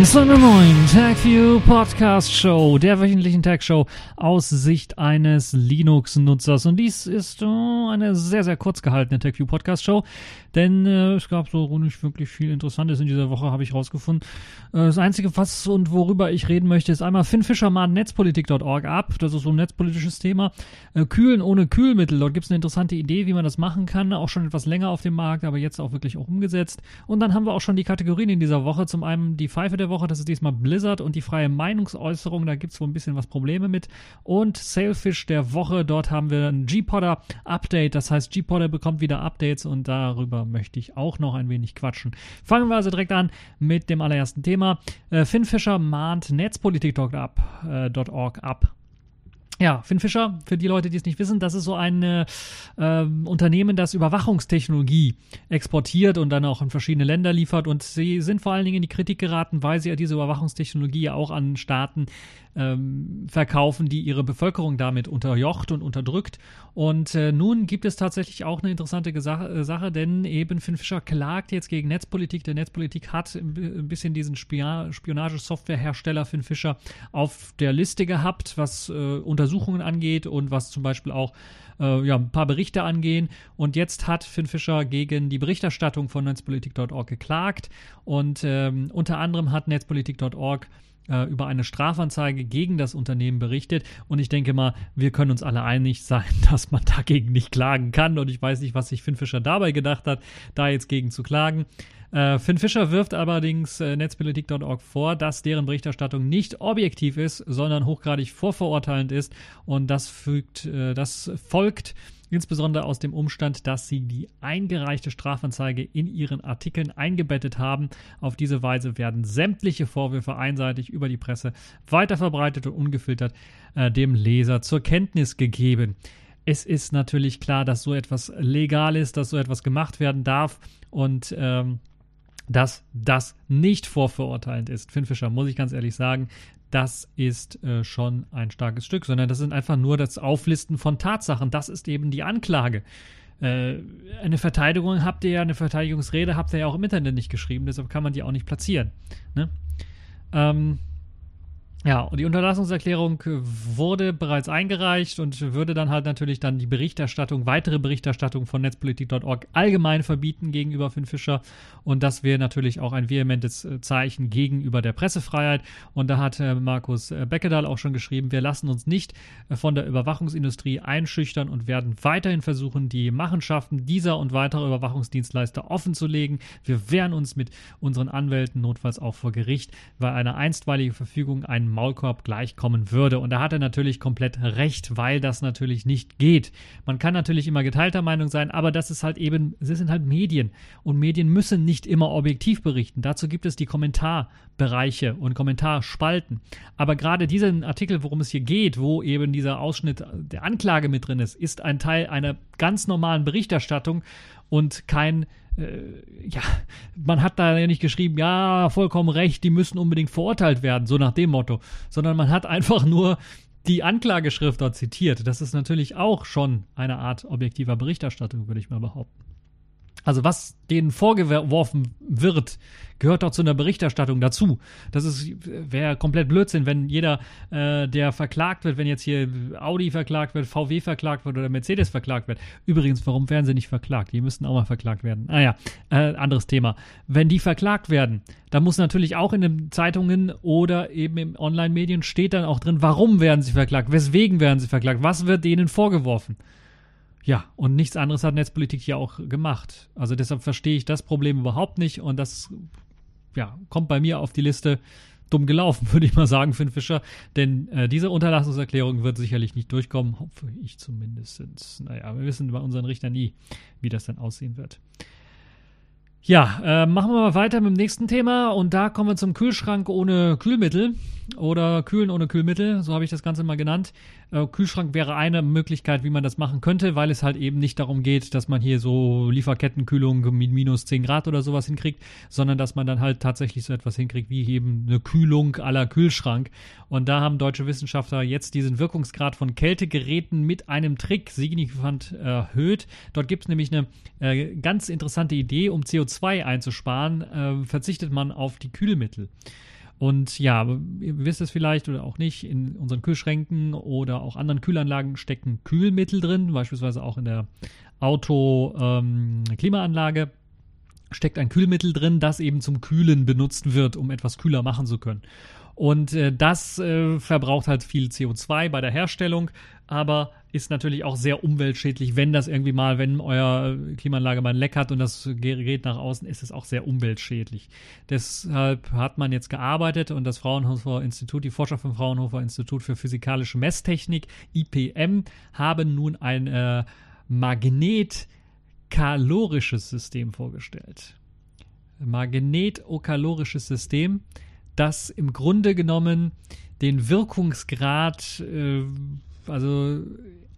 willkommen zu einer neuen TagView Podcast Show, der wöchentlichen Tag Show aus Sicht eines Linux-Nutzers. Und dies ist oh, eine sehr, sehr kurz gehaltene TagView Podcast Show, denn äh, es gab so nicht wirklich viel Interessantes in dieser Woche, habe ich rausgefunden. Äh, das Einzige, was und worüber ich reden möchte, ist einmal Finn Fischer mahnt netzpolitik.org ab. Das ist so ein netzpolitisches Thema. Äh, Kühlen ohne Kühlmittel. Dort gibt es eine interessante Idee, wie man das machen kann. Auch schon etwas länger auf dem Markt, aber jetzt auch wirklich auch umgesetzt. Und dann haben wir auch schon die Kategorien in dieser Woche. Zum einen die Pfeife der Woche, das ist diesmal Blizzard und die freie Meinungsäußerung, da gibt es wohl ein bisschen was Probleme mit. Und Sailfish der Woche, dort haben wir ein G-Podder Update, das heißt G-Podder bekommt wieder Updates und darüber möchte ich auch noch ein wenig quatschen. Fangen wir also direkt an mit dem allerersten Thema. Äh, Finn Fischer mahnt Netzpolitik.org ab, äh, ab. Ja, Finn Fischer, für die Leute, die es nicht wissen, das ist so ein äh, Unternehmen, das Überwachungstechnologie exportiert und dann auch in verschiedene Länder liefert. Und sie sind vor allen Dingen in die Kritik geraten, weil sie ja diese Überwachungstechnologie ja auch an Staaten ähm, verkaufen, die ihre Bevölkerung damit unterjocht und unterdrückt. Und äh, nun gibt es tatsächlich auch eine interessante Gesa äh, Sache, denn eben Finn Fischer klagt jetzt gegen Netzpolitik. Der Netzpolitik hat ein bisschen diesen Spionagesoftwarehersteller Finn Fischer auf der Liste gehabt, was äh, Untersuchungen angeht und was zum Beispiel auch äh, ja, ein paar Berichte angehen. Und jetzt hat Finn Fischer gegen die Berichterstattung von netzpolitik.org geklagt. Und ähm, unter anderem hat netzpolitik.org äh, über eine Strafanzeige gegen das Unternehmen berichtet. Und ich denke mal, wir können uns alle einig sein, dass man dagegen nicht klagen kann. Und ich weiß nicht, was sich Finn Fischer dabei gedacht hat, da jetzt gegen zu klagen. Äh, Finn Fischer wirft allerdings äh, netzpolitik.org vor, dass deren Berichterstattung nicht objektiv ist, sondern hochgradig vorverurteilend ist. Und das, fügt, äh, das folgt insbesondere aus dem Umstand, dass sie die eingereichte Strafanzeige in ihren Artikeln eingebettet haben. Auf diese Weise werden sämtliche Vorwürfe einseitig über die Presse weiterverbreitet und ungefiltert äh, dem Leser zur Kenntnis gegeben. Es ist natürlich klar, dass so etwas legal ist, dass so etwas gemacht werden darf und ähm, dass das nicht vorverurteilend ist. Finn Fischer, muss ich ganz ehrlich sagen, das ist äh, schon ein starkes Stück, sondern das sind einfach nur das Auflisten von Tatsachen. Das ist eben die Anklage. Äh, eine Verteidigung habt ihr ja, eine Verteidigungsrede habt ihr ja auch im Internet nicht geschrieben, deshalb kann man die auch nicht platzieren. Ne? Ähm, ja, und die Unterlassungserklärung wurde bereits eingereicht und würde dann halt natürlich dann die Berichterstattung, weitere Berichterstattung von netzpolitik.org allgemein verbieten gegenüber Finn Fischer. Und das wäre natürlich auch ein vehementes äh, Zeichen gegenüber der Pressefreiheit. Und da hat äh, Markus äh, Beckedahl auch schon geschrieben, wir lassen uns nicht von der Überwachungsindustrie einschüchtern und werden weiterhin versuchen, die Machenschaften dieser und weiterer Überwachungsdienstleister offenzulegen. Wir wehren uns mit unseren Anwälten notfalls auch vor Gericht, weil eine einstweilige Verfügung einen Maulkorb gleichkommen würde. Und da hat er natürlich komplett recht, weil das natürlich nicht geht. Man kann natürlich immer geteilter Meinung sein, aber das ist halt eben, sie sind halt Medien. Und Medien müssen nicht immer objektiv berichten. Dazu gibt es die Kommentarbereiche und Kommentarspalten. Aber gerade diesen Artikel, worum es hier geht, wo eben dieser Ausschnitt der Anklage mit drin ist, ist ein Teil einer ganz normalen Berichterstattung und kein äh, ja, man hat da ja nicht geschrieben, ja, vollkommen recht, die müssen unbedingt verurteilt werden, so nach dem Motto, sondern man hat einfach nur die Anklageschrift dort zitiert. Das ist natürlich auch schon eine Art objektiver Berichterstattung, würde ich mal behaupten. Also was denen vorgeworfen wird, gehört doch zu einer Berichterstattung dazu. Das wäre komplett Blödsinn, wenn jeder, äh, der verklagt wird, wenn jetzt hier Audi verklagt wird, VW verklagt wird oder Mercedes verklagt wird. Übrigens, warum werden sie nicht verklagt? Die müssten auch mal verklagt werden. Ah ja, äh, anderes Thema. Wenn die verklagt werden, dann muss natürlich auch in den Zeitungen oder eben im Online-Medien steht dann auch drin, warum werden sie verklagt, weswegen werden sie verklagt, was wird denen vorgeworfen. Ja, und nichts anderes hat Netzpolitik hier auch gemacht. Also deshalb verstehe ich das Problem überhaupt nicht und das ja, kommt bei mir auf die Liste dumm gelaufen, würde ich mal sagen, Finn Fischer. Denn äh, diese Unterlassungserklärung wird sicherlich nicht durchkommen, hoffe ich zumindest. Naja, wir wissen bei unseren Richtern nie, wie das dann aussehen wird. Ja, äh, machen wir mal weiter mit dem nächsten Thema und da kommen wir zum Kühlschrank ohne Kühlmittel. Oder Kühlen ohne Kühlmittel, so habe ich das Ganze mal genannt. Äh, Kühlschrank wäre eine Möglichkeit, wie man das machen könnte, weil es halt eben nicht darum geht, dass man hier so Lieferkettenkühlung mit minus 10 Grad oder sowas hinkriegt, sondern dass man dann halt tatsächlich so etwas hinkriegt wie eben eine Kühlung aller Kühlschrank. Und da haben deutsche Wissenschaftler jetzt diesen Wirkungsgrad von Kältegeräten mit einem Trick signifikant erhöht. Dort gibt es nämlich eine äh, ganz interessante Idee, um CO2 einzusparen, äh, verzichtet man auf die Kühlmittel. Und ja, ihr wisst es vielleicht oder auch nicht, in unseren Kühlschränken oder auch anderen Kühlanlagen stecken Kühlmittel drin, beispielsweise auch in der Auto-Klimaanlage. Ähm, steckt ein Kühlmittel drin, das eben zum Kühlen benutzt wird, um etwas kühler machen zu können. Und äh, das äh, verbraucht halt viel CO2 bei der Herstellung, aber ist natürlich auch sehr umweltschädlich, wenn das irgendwie mal, wenn euer Klimaanlage mal ein Leck hat und das Gerät nach außen, ist es auch sehr umweltschädlich. Deshalb hat man jetzt gearbeitet und das Fraunhofer Institut, die Forscher vom Fraunhofer Institut für Physikalische Messtechnik, IPM, haben nun ein äh, Magnetkalorisches System vorgestellt. Magnetokalorisches System das im Grunde genommen den Wirkungsgrad äh, also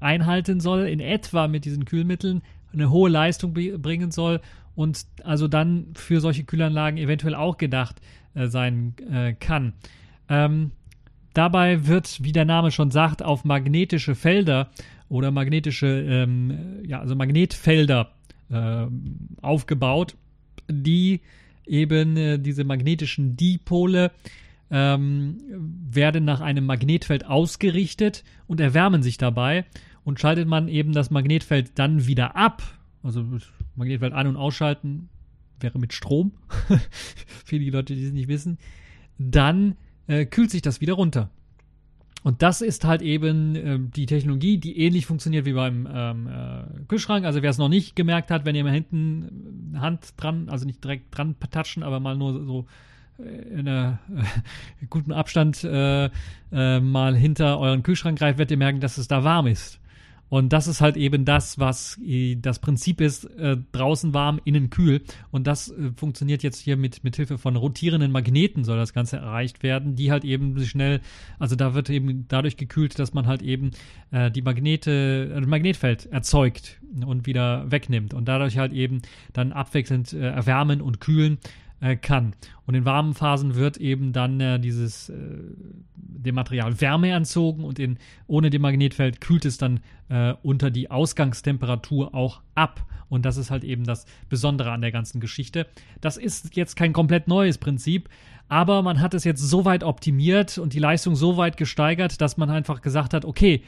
einhalten soll, in etwa mit diesen Kühlmitteln eine hohe Leistung bringen soll und also dann für solche Kühlanlagen eventuell auch gedacht äh, sein äh, kann. Ähm, dabei wird, wie der Name schon sagt, auf magnetische Felder oder magnetische, ähm, ja, also Magnetfelder äh, aufgebaut, die eben äh, diese magnetischen Dipole ähm, werden nach einem Magnetfeld ausgerichtet und erwärmen sich dabei. Und schaltet man eben das Magnetfeld dann wieder ab, also Magnetfeld an- und ausschalten, wäre mit Strom, für die Leute, die es nicht wissen, dann äh, kühlt sich das wieder runter. Und das ist halt eben äh, die Technologie, die ähnlich funktioniert wie beim ähm, äh, Kühlschrank. Also wer es noch nicht gemerkt hat, wenn ihr mal hinten Hand dran, also nicht direkt dran touchen, aber mal nur so äh, in einer äh, guten Abstand äh, äh, mal hinter euren Kühlschrank greift, werdet ihr merken, dass es da warm ist. Und das ist halt eben das, was äh, das Prinzip ist, äh, draußen warm, innen kühl. Und das äh, funktioniert jetzt hier mit, mit Hilfe von rotierenden Magneten soll das Ganze erreicht werden, die halt eben schnell, also da wird eben dadurch gekühlt, dass man halt eben äh, die Magnete, ein Magnetfeld erzeugt und wieder wegnimmt und dadurch halt eben dann abwechselnd äh, erwärmen und kühlen äh, kann. Und in warmen Phasen wird eben dann äh, dieses äh, dem Material Wärme entzogen und in, ohne dem Magnetfeld kühlt es dann äh, unter die Ausgangstemperatur auch ab. Und das ist halt eben das Besondere an der ganzen Geschichte. Das ist jetzt kein komplett neues Prinzip, aber man hat es jetzt so weit optimiert und die Leistung so weit gesteigert, dass man einfach gesagt hat, okay,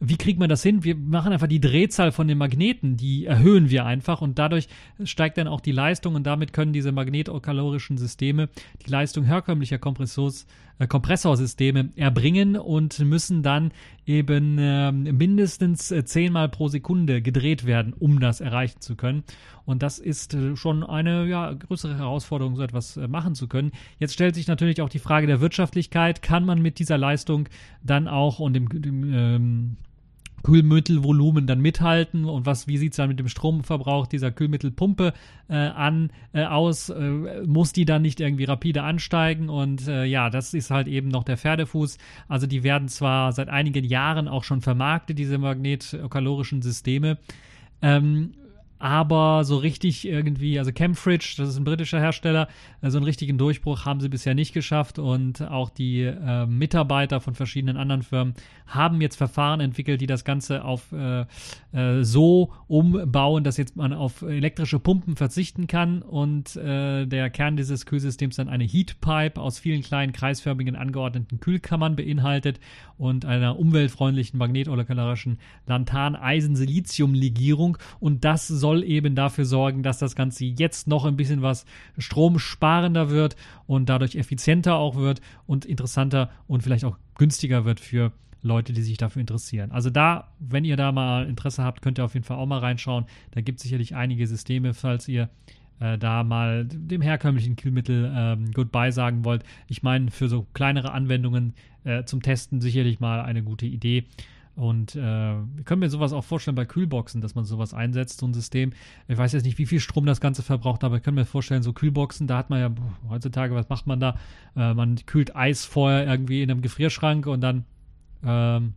wie kriegt man das hin? Wir machen einfach die Drehzahl von den Magneten, die erhöhen wir einfach und dadurch steigt dann auch die Leistung und damit können diese magnetokalorischen Systeme die Leistung herkömmlicher Kompressors, äh, Kompressorsysteme erbringen und müssen dann eben äh, mindestens zehnmal pro Sekunde gedreht werden, um das erreichen zu können. Und das ist äh, schon eine ja, größere Herausforderung, so etwas äh, machen zu können. Jetzt stellt sich natürlich auch die Frage der Wirtschaftlichkeit. Kann man mit dieser Leistung dann auch und dem, dem ähm, Kühlmittelvolumen dann mithalten und was, wie sieht es dann mit dem Stromverbrauch dieser Kühlmittelpumpe äh, an, äh, aus? Äh, muss die dann nicht irgendwie rapide ansteigen? Und äh, ja, das ist halt eben noch der Pferdefuß. Also die werden zwar seit einigen Jahren auch schon vermarktet, diese magnetkalorischen Systeme. Ähm, aber so richtig irgendwie, also Camfridge, das ist ein britischer Hersteller, äh, so einen richtigen Durchbruch haben sie bisher nicht geschafft. Und auch die äh, Mitarbeiter von verschiedenen anderen Firmen haben jetzt Verfahren entwickelt, die das Ganze auf äh, äh, so umbauen, dass jetzt man auf elektrische Pumpen verzichten kann. Und äh, der Kern dieses Kühlsystems dann eine Heatpipe aus vielen kleinen kreisförmigen angeordneten Kühlkammern beinhaltet und einer umweltfreundlichen magnetolekalarischen Lanthan-Eisen-Silizium-Legierung und das soll soll eben dafür sorgen, dass das Ganze jetzt noch ein bisschen was stromsparender wird und dadurch effizienter auch wird und interessanter und vielleicht auch günstiger wird für Leute, die sich dafür interessieren. Also da, wenn ihr da mal Interesse habt, könnt ihr auf jeden Fall auch mal reinschauen. Da gibt es sicherlich einige Systeme, falls ihr äh, da mal dem herkömmlichen Kühlmittel ähm, Goodbye sagen wollt. Ich meine, für so kleinere Anwendungen äh, zum Testen sicherlich mal eine gute Idee. Und äh, ich könnte mir sowas auch vorstellen bei Kühlboxen, dass man sowas einsetzt, so ein System. Ich weiß jetzt nicht, wie viel Strom das Ganze verbraucht, aber ich könnte mir vorstellen, so Kühlboxen, da hat man ja heutzutage, was macht man da? Äh, man kühlt Eis vorher irgendwie in einem Gefrierschrank und dann ähm,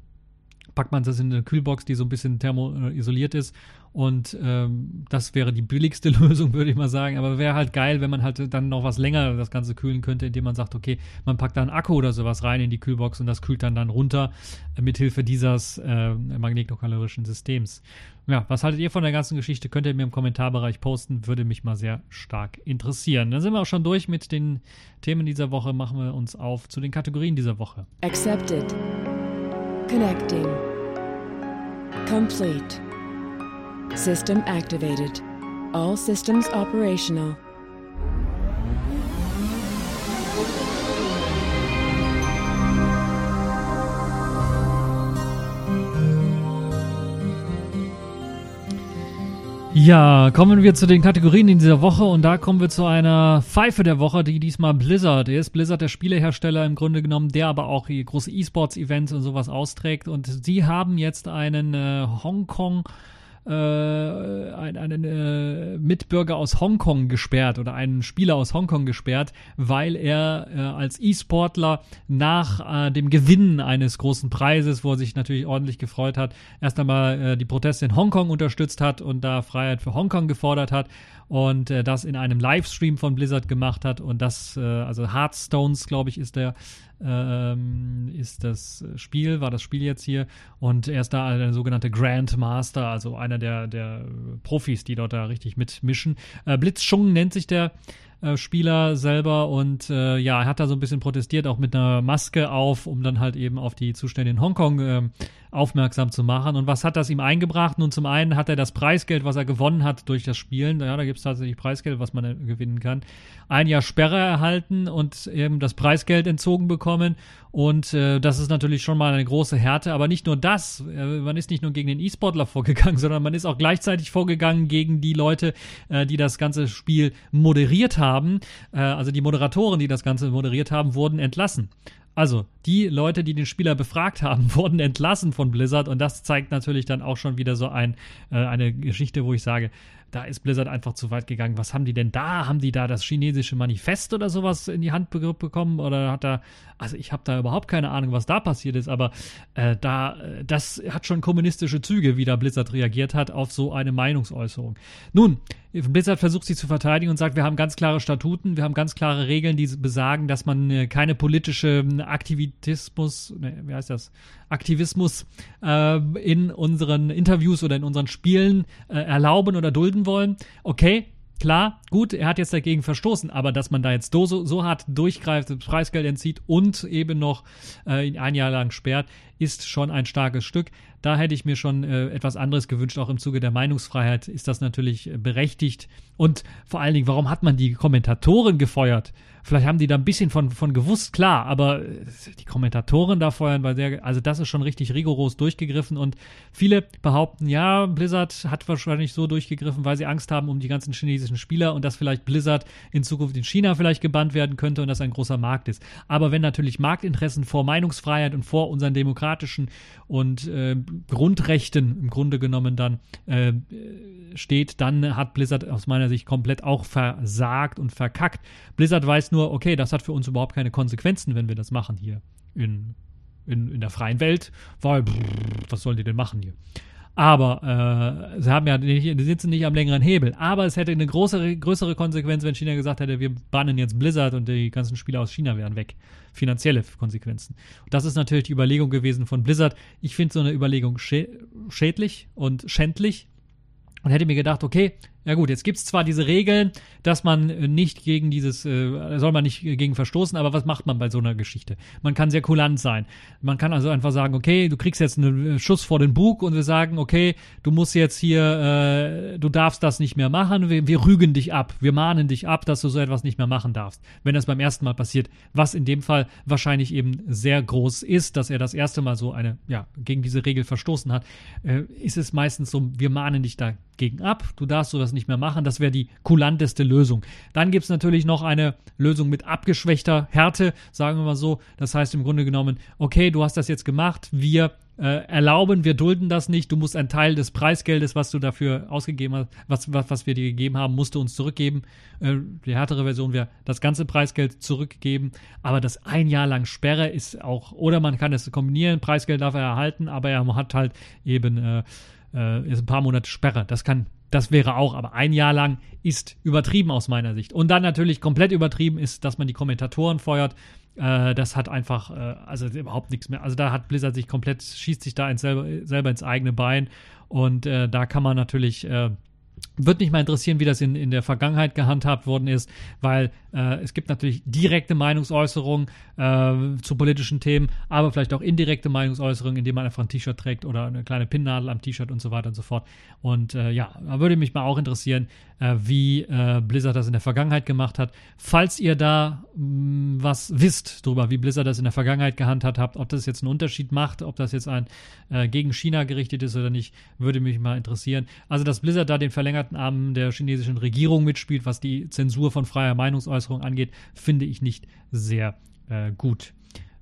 packt man das in eine Kühlbox, die so ein bisschen thermoisoliert ist. Und ähm, das wäre die billigste Lösung, würde ich mal sagen. Aber wäre halt geil, wenn man halt dann noch was länger das Ganze kühlen könnte, indem man sagt, okay, man packt da einen Akku oder sowas rein in die Kühlbox und das kühlt dann dann runter äh, mithilfe dieses äh, magnetokalorischen Systems. Ja, was haltet ihr von der ganzen Geschichte? Könnt ihr mir im Kommentarbereich posten, würde mich mal sehr stark interessieren. Dann sind wir auch schon durch mit den Themen dieser Woche. Machen wir uns auf zu den Kategorien dieser Woche. Accepted. Connecting. Complete. System activated. All systems operational. Ja, kommen wir zu den Kategorien in dieser Woche und da kommen wir zu einer Pfeife der Woche, die diesmal Blizzard ist. Blizzard, der Spielehersteller im Grunde genommen, der aber auch große E-Sports-Events und sowas austrägt und sie haben jetzt einen äh, Hongkong äh, einen, einen äh, Mitbürger aus Hongkong gesperrt oder einen Spieler aus Hongkong gesperrt, weil er äh, als E-Sportler nach äh, dem Gewinnen eines großen Preises, wo er sich natürlich ordentlich gefreut hat, erst einmal äh, die Proteste in Hongkong unterstützt hat und da Freiheit für Hongkong gefordert hat und äh, das in einem Livestream von Blizzard gemacht hat und das, äh, also Hearthstones, glaube ich, ist der ähm, ist das Spiel, war das Spiel jetzt hier und er ist da der sogenannte Grandmaster, also einer der, der Profis, die dort da richtig mitmischen. Äh, Blitzschung nennt sich der äh, Spieler selber und äh, ja, er hat da so ein bisschen protestiert, auch mit einer Maske auf, um dann halt eben auf die Zustände in Hongkong äh, aufmerksam zu machen. Und was hat das ihm eingebracht? Nun, zum einen hat er das Preisgeld, was er gewonnen hat durch das Spielen. Ja, da gibt es tatsächlich Preisgeld, was man äh, gewinnen kann. Ein Jahr Sperre erhalten und eben das Preisgeld entzogen bekommen. Und äh, das ist natürlich schon mal eine große Härte. Aber nicht nur das. Äh, man ist nicht nur gegen den E-Sportler vorgegangen, sondern man ist auch gleichzeitig vorgegangen gegen die Leute, äh, die das ganze Spiel moderiert haben. Äh, also die Moderatoren, die das Ganze moderiert haben, wurden entlassen. Also, die Leute, die den Spieler befragt haben, wurden entlassen von Blizzard und das zeigt natürlich dann auch schon wieder so ein, äh, eine Geschichte, wo ich sage, da ist Blizzard einfach zu weit gegangen. Was haben die denn da? Haben die da das chinesische Manifest oder sowas in die Hand bekommen? Oder hat da, also ich habe da überhaupt keine Ahnung, was da passiert ist, aber äh, da, äh, das hat schon kommunistische Züge, wie da Blizzard reagiert hat auf so eine Meinungsäußerung. Nun, Blizzard versucht sich zu verteidigen und sagt, wir haben ganz klare Statuten, wir haben ganz klare Regeln, die besagen, dass man äh, keine politische Aktivitismus, ne, wie heißt das, Aktivismus äh, in unseren Interviews oder in unseren Spielen äh, erlauben oder dulden wollen. Okay, Klar, gut, er hat jetzt dagegen verstoßen, aber dass man da jetzt so, so hart durchgreift, das Preisgeld entzieht und eben noch äh, ein Jahr lang sperrt, ist schon ein starkes Stück. Da hätte ich mir schon äh, etwas anderes gewünscht. Auch im Zuge der Meinungsfreiheit ist das natürlich äh, berechtigt. Und vor allen Dingen, warum hat man die Kommentatoren gefeuert? Vielleicht haben die da ein bisschen von, von gewusst, klar, aber äh, die Kommentatoren da feuern, weil sehr, also das ist schon richtig rigoros durchgegriffen und viele behaupten, ja, Blizzard hat wahrscheinlich so durchgegriffen, weil sie Angst haben um die ganzen chinesischen Spieler und dass vielleicht Blizzard in Zukunft in China vielleicht gebannt werden könnte und das ein großer Markt ist. Aber wenn natürlich Marktinteressen vor Meinungsfreiheit und vor unseren demokratischen und äh, Grundrechten im Grunde genommen dann äh, steht, dann hat Blizzard aus meiner Sicht komplett auch versagt und verkackt. Blizzard weiß nur, okay, das hat für uns überhaupt keine Konsequenzen, wenn wir das machen hier in, in, in der freien Welt, weil, pff, was sollen die denn machen hier? Aber äh, sie haben ja nicht, die sitzen nicht am längeren Hebel. Aber es hätte eine große, größere Konsequenz, wenn China gesagt hätte, wir bannen jetzt Blizzard und die ganzen Spieler aus China wären weg. Finanzielle Konsequenzen. Und das ist natürlich die Überlegung gewesen von Blizzard. Ich finde so eine Überlegung schä schädlich und schändlich und hätte mir gedacht, okay, ja gut, jetzt gibt's zwar diese Regeln, dass man äh, nicht gegen dieses, äh, soll man nicht gegen verstoßen, aber was macht man bei so einer Geschichte? Man kann sehr kulant sein. Man kann also einfach sagen, okay, du kriegst jetzt einen äh, Schuss vor den Bug und wir sagen, okay, du musst jetzt hier, äh, du darfst das nicht mehr machen, wir, wir rügen dich ab, wir mahnen dich ab, dass du so etwas nicht mehr machen darfst. Wenn das beim ersten Mal passiert, was in dem Fall wahrscheinlich eben sehr groß ist, dass er das erste Mal so eine, ja, gegen diese Regel verstoßen hat, äh, ist es meistens so, wir mahnen dich dagegen ab, du darfst sowas das nicht mehr machen. Das wäre die kulanteste Lösung. Dann gibt es natürlich noch eine Lösung mit abgeschwächter Härte, sagen wir mal so. Das heißt im Grunde genommen, okay, du hast das jetzt gemacht, wir äh, erlauben, wir dulden das nicht. Du musst einen Teil des Preisgeldes, was du dafür ausgegeben hast, was, was, was wir dir gegeben haben, musst du uns zurückgeben. Äh, die härtere Version wäre das ganze Preisgeld zurückgeben. Aber das ein Jahr lang Sperre ist auch, oder man kann es kombinieren, Preisgeld darf er erhalten, aber er hat halt eben äh, äh, ist ein paar Monate Sperre. Das kann das wäre auch, aber ein Jahr lang ist übertrieben aus meiner Sicht. Und dann natürlich komplett übertrieben ist, dass man die Kommentatoren feuert. Äh, das hat einfach, äh, also überhaupt nichts mehr. Also da hat Blizzard sich komplett, schießt sich da ins selber, selber ins eigene Bein. Und äh, da kann man natürlich äh, wird mich mal interessieren, wie das in, in der Vergangenheit gehandhabt worden ist, weil äh, es gibt natürlich direkte Meinungsäußerungen äh, zu politischen Themen, aber vielleicht auch indirekte Meinungsäußerungen, indem man einfach ein T-Shirt trägt oder eine kleine Pinnnadel am T-Shirt und so weiter und so fort. Und äh, ja, da würde mich mal auch interessieren, äh, wie äh, Blizzard das in der Vergangenheit gemacht hat. Falls ihr da mh, mm, was wisst darüber, wie Blizzard das in der Vergangenheit gehandhabt hat, ob das jetzt einen Unterschied macht, ob das jetzt ein äh, gegen China gerichtet ist oder nicht, würde mich mal interessieren. Also, dass Blizzard da den verlängerten Arm der chinesischen Regierung mitspielt, was die Zensur von freier Meinungsäußerung angeht, finde ich nicht sehr äh, gut.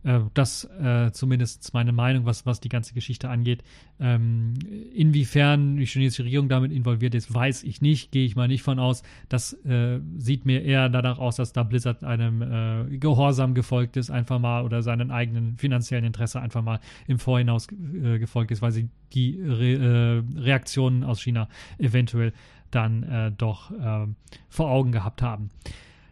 Äh, das äh, zumindest meine Meinung, was, was die ganze Geschichte angeht. Ähm, inwiefern die chinesische Regierung damit involviert ist, weiß ich nicht, gehe ich mal nicht von aus. Das äh, sieht mir eher danach aus, dass da Blizzard einem äh, Gehorsam gefolgt ist, einfach mal, oder seinen eigenen finanziellen Interesse einfach mal im Vorhinaus äh, gefolgt ist, weil sie die Re äh, Reaktionen aus China eventuell dann doch ähm, vor Augen gehabt haben.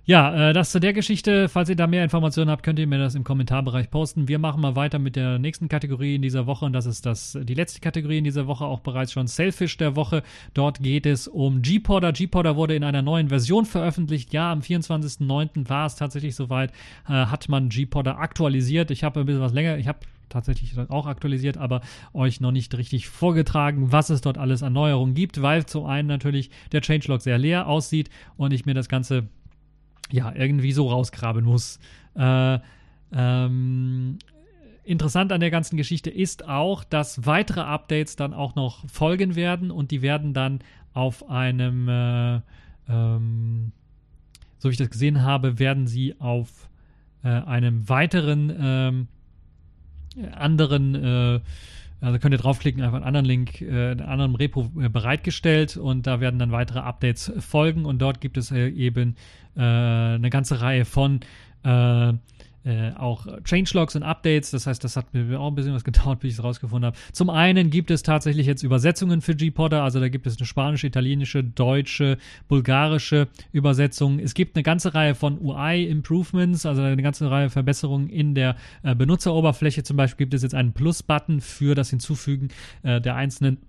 Ja, äh, das zu der Geschichte. Falls ihr da mehr Informationen habt, könnt ihr mir das im Kommentarbereich posten. Wir machen mal weiter mit der nächsten Kategorie in dieser Woche und das ist das, die letzte Kategorie in dieser Woche, auch bereits schon Selfish der Woche. Dort geht es um G-Podder. G-Podder wurde in einer neuen Version veröffentlicht. Ja, am 24.09. war es tatsächlich soweit, äh, hat man G-Podder aktualisiert. Ich habe ein bisschen was länger, ich habe tatsächlich auch aktualisiert, aber euch noch nicht richtig vorgetragen, was es dort alles an Neuerungen gibt, weil zum einen natürlich der Changelog sehr leer aussieht und ich mir das Ganze ja, irgendwie so rausgraben muss. Äh, ähm, interessant an der ganzen Geschichte ist auch, dass weitere Updates dann auch noch folgen werden und die werden dann auf einem, äh, ähm, so wie ich das gesehen habe, werden sie auf äh, einem weiteren ähm, anderen äh, also könnt ihr draufklicken, einfach einen anderen Link, äh, einen anderen Repo äh, bereitgestellt und da werden dann weitere Updates folgen und dort gibt es äh, eben äh, eine ganze Reihe von äh, auch Changelogs und Updates. Das heißt, das hat mir auch ein bisschen was gedauert, bis ich es rausgefunden habe. Zum einen gibt es tatsächlich jetzt Übersetzungen für G-Podder. Also da gibt es eine spanische, italienische, deutsche, bulgarische Übersetzung. Es gibt eine ganze Reihe von UI-Improvements, also eine ganze Reihe Verbesserungen in der äh, Benutzeroberfläche. Zum Beispiel gibt es jetzt einen Plus-Button für das Hinzufügen äh, der einzelnen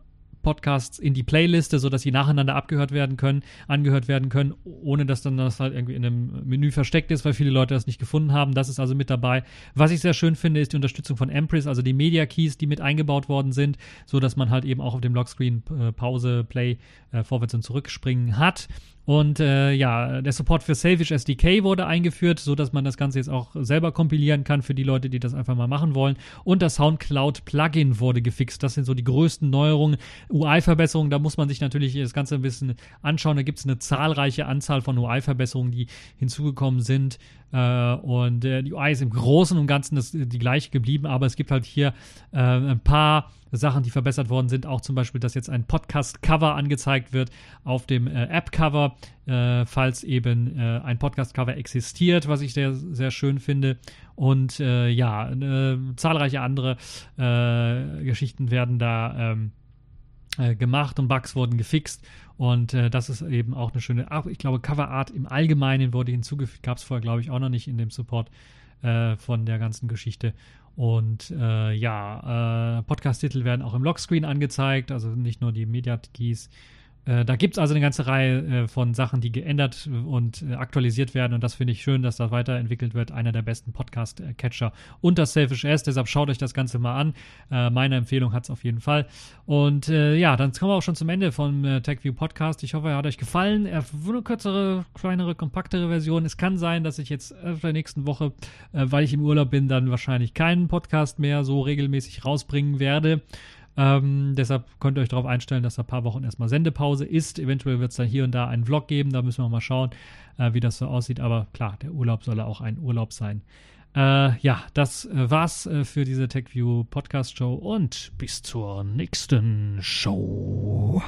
Podcasts in die Playliste, sodass sie nacheinander abgehört werden können, angehört werden können, ohne dass dann das halt irgendwie in einem Menü versteckt ist, weil viele Leute das nicht gefunden haben. Das ist also mit dabei. Was ich sehr schön finde, ist die Unterstützung von Empress, also die Media Keys, die mit eingebaut worden sind, sodass man halt eben auch auf dem Lockscreen äh, Pause, Play, äh, vorwärts und zurückspringen hat. Und äh, ja, der Support für Selfish SDK wurde eingeführt, sodass man das Ganze jetzt auch selber kompilieren kann für die Leute, die das einfach mal machen wollen. Und das Soundcloud Plugin wurde gefixt. Das sind so die größten Neuerungen. UI-Verbesserungen, da muss man sich natürlich das Ganze ein bisschen anschauen. Da gibt es eine zahlreiche Anzahl von UI-Verbesserungen, die hinzugekommen sind. Äh, und äh, die UI ist im Großen und Ganzen das, die gleiche geblieben, aber es gibt halt hier äh, ein paar Sachen, die verbessert worden sind. Auch zum Beispiel, dass jetzt ein Podcast-Cover angezeigt wird auf dem äh, App-Cover, äh, falls eben äh, ein Podcast-Cover existiert, was ich sehr, sehr schön finde. Und ja, zahlreiche andere Geschichten werden da ähm, gemacht und Bugs wurden gefixt. Und äh, das ist eben auch eine schöne, ich glaube, Coverart im Allgemeinen wurde hinzugefügt, gab es vorher, glaube ich, auch noch nicht in dem Support äh, von der ganzen Geschichte. Und äh, ja, äh, Podcast-Titel werden auch im Lockscreen angezeigt, also nicht nur die Media-Keys da gibt es also eine ganze Reihe äh, von Sachen, die geändert und äh, aktualisiert werden und das finde ich schön, dass das weiterentwickelt wird. Einer der besten Podcast-Catcher und das Selfish S. Deshalb schaut euch das Ganze mal an. Äh, meine Empfehlung hat es auf jeden Fall. Und äh, ja, dann kommen wir auch schon zum Ende vom TechView Podcast. Ich hoffe, er hat euch gefallen. Er eine kürzere, kleinere, kompaktere Version. Es kann sein, dass ich jetzt auf der nächsten Woche, weil ich im Urlaub bin, dann wahrscheinlich keinen Podcast mehr so regelmäßig rausbringen werde. Ähm, deshalb könnt ihr euch darauf einstellen, dass da ein paar Wochen erstmal Sendepause ist. Eventuell wird es dann hier und da einen Vlog geben. Da müssen wir mal schauen, äh, wie das so aussieht. Aber klar, der Urlaub soll auch ein Urlaub sein. Äh, ja, das äh, war's äh, für diese TechView Podcast Show und bis zur nächsten Show.